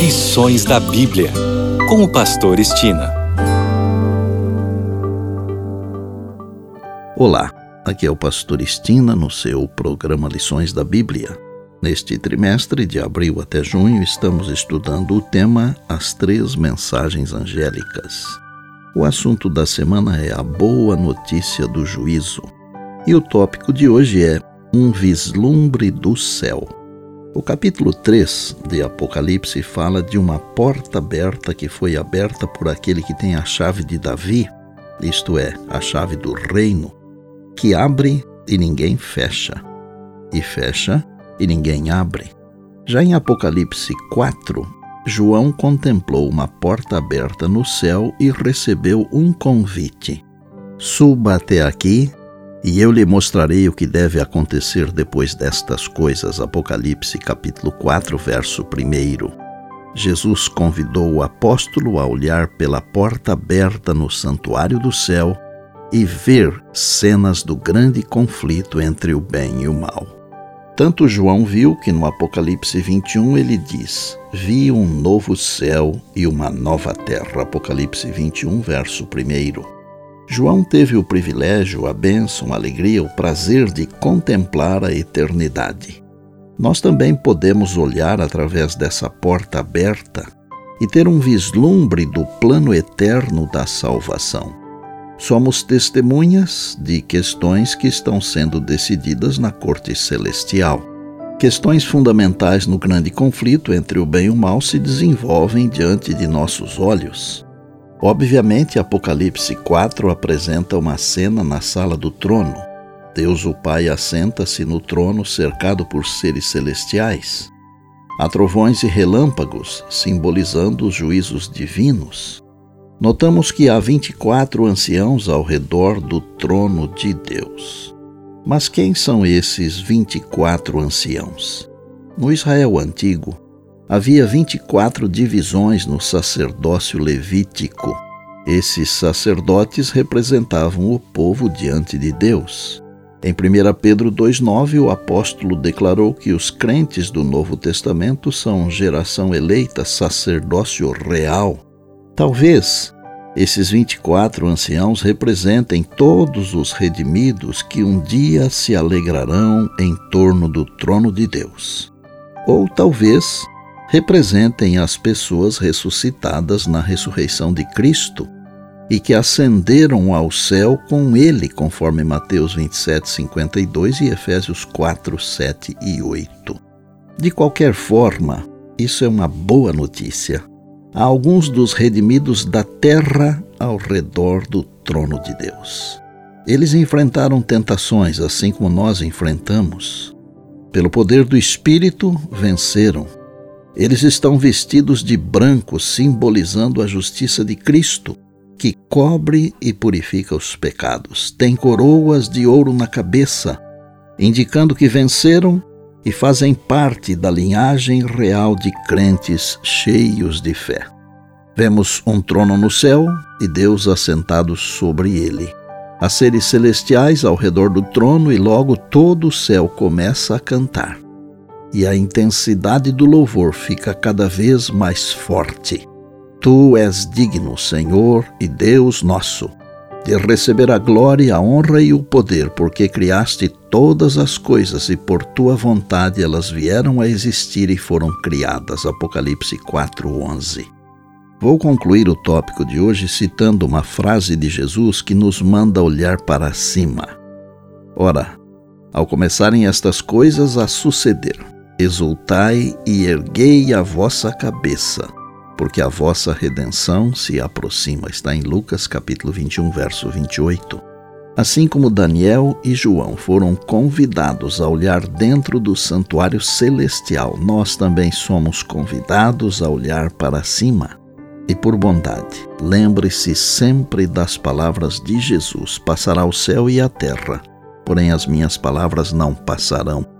Lições da Bíblia, com o Pastor Estina. Olá, aqui é o Pastor Estina no seu programa Lições da Bíblia. Neste trimestre, de abril até junho, estamos estudando o tema As Três Mensagens Angélicas. O assunto da semana é a boa notícia do juízo. E o tópico de hoje é Um vislumbre do céu. O capítulo 3 de Apocalipse fala de uma porta aberta que foi aberta por aquele que tem a chave de Davi, isto é, a chave do reino, que abre e ninguém fecha, e fecha e ninguém abre. Já em Apocalipse 4, João contemplou uma porta aberta no céu e recebeu um convite: Suba até aqui e eu lhe mostrarei o que deve acontecer depois destas coisas. Apocalipse capítulo 4, verso 1. Jesus convidou o apóstolo a olhar pela porta aberta no santuário do céu e ver cenas do grande conflito entre o bem e o mal. Tanto João viu que no Apocalipse 21 ele diz: Vi um novo céu e uma nova terra. Apocalipse 21, verso 1. João teve o privilégio, a bênção, a alegria, o prazer de contemplar a eternidade. Nós também podemos olhar através dessa porta aberta e ter um vislumbre do plano eterno da salvação. Somos testemunhas de questões que estão sendo decididas na corte celestial. Questões fundamentais no grande conflito entre o bem e o mal se desenvolvem diante de nossos olhos. Obviamente, Apocalipse 4 apresenta uma cena na sala do trono. Deus o Pai assenta-se no trono cercado por seres celestiais. Há trovões e relâmpagos, simbolizando os juízos divinos. Notamos que há 24 anciãos ao redor do trono de Deus. Mas quem são esses 24 anciãos? No Israel antigo, havia 24 divisões no sacerdócio levítico. Esses sacerdotes representavam o povo diante de Deus. Em 1 Pedro 2,9, o apóstolo declarou que os crentes do Novo Testamento são geração eleita, sacerdócio real. Talvez esses 24 anciãos representem todos os redimidos que um dia se alegrarão em torno do trono de Deus. Ou talvez representem as pessoas ressuscitadas na ressurreição de Cristo e que ascenderam ao céu com ele, conforme Mateus 27, 52 e Efésios 4, 7 e 8. De qualquer forma, isso é uma boa notícia. Há alguns dos redimidos da terra ao redor do trono de Deus. Eles enfrentaram tentações, assim como nós enfrentamos. Pelo poder do Espírito, venceram eles estão vestidos de branco, simbolizando a justiça de Cristo, que cobre e purifica os pecados. Têm coroas de ouro na cabeça, indicando que venceram e fazem parte da linhagem real de crentes cheios de fé. Vemos um trono no céu e Deus assentado sobre ele. Há seres celestiais ao redor do trono e logo todo o céu começa a cantar e a intensidade do louvor fica cada vez mais forte. Tu és digno, Senhor e Deus nosso, de receber a glória, a honra e o poder, porque criaste todas as coisas e por tua vontade elas vieram a existir e foram criadas. Apocalipse 4:11. Vou concluir o tópico de hoje citando uma frase de Jesus que nos manda olhar para cima. Ora, ao começarem estas coisas a suceder, Exultai e erguei a vossa cabeça, porque a vossa redenção se aproxima. Está em Lucas capítulo 21, verso 28. Assim como Daniel e João foram convidados a olhar dentro do santuário celestial, nós também somos convidados a olhar para cima. E por bondade, lembre-se sempre das palavras de Jesus: passará o céu e a terra, porém as minhas palavras não passarão.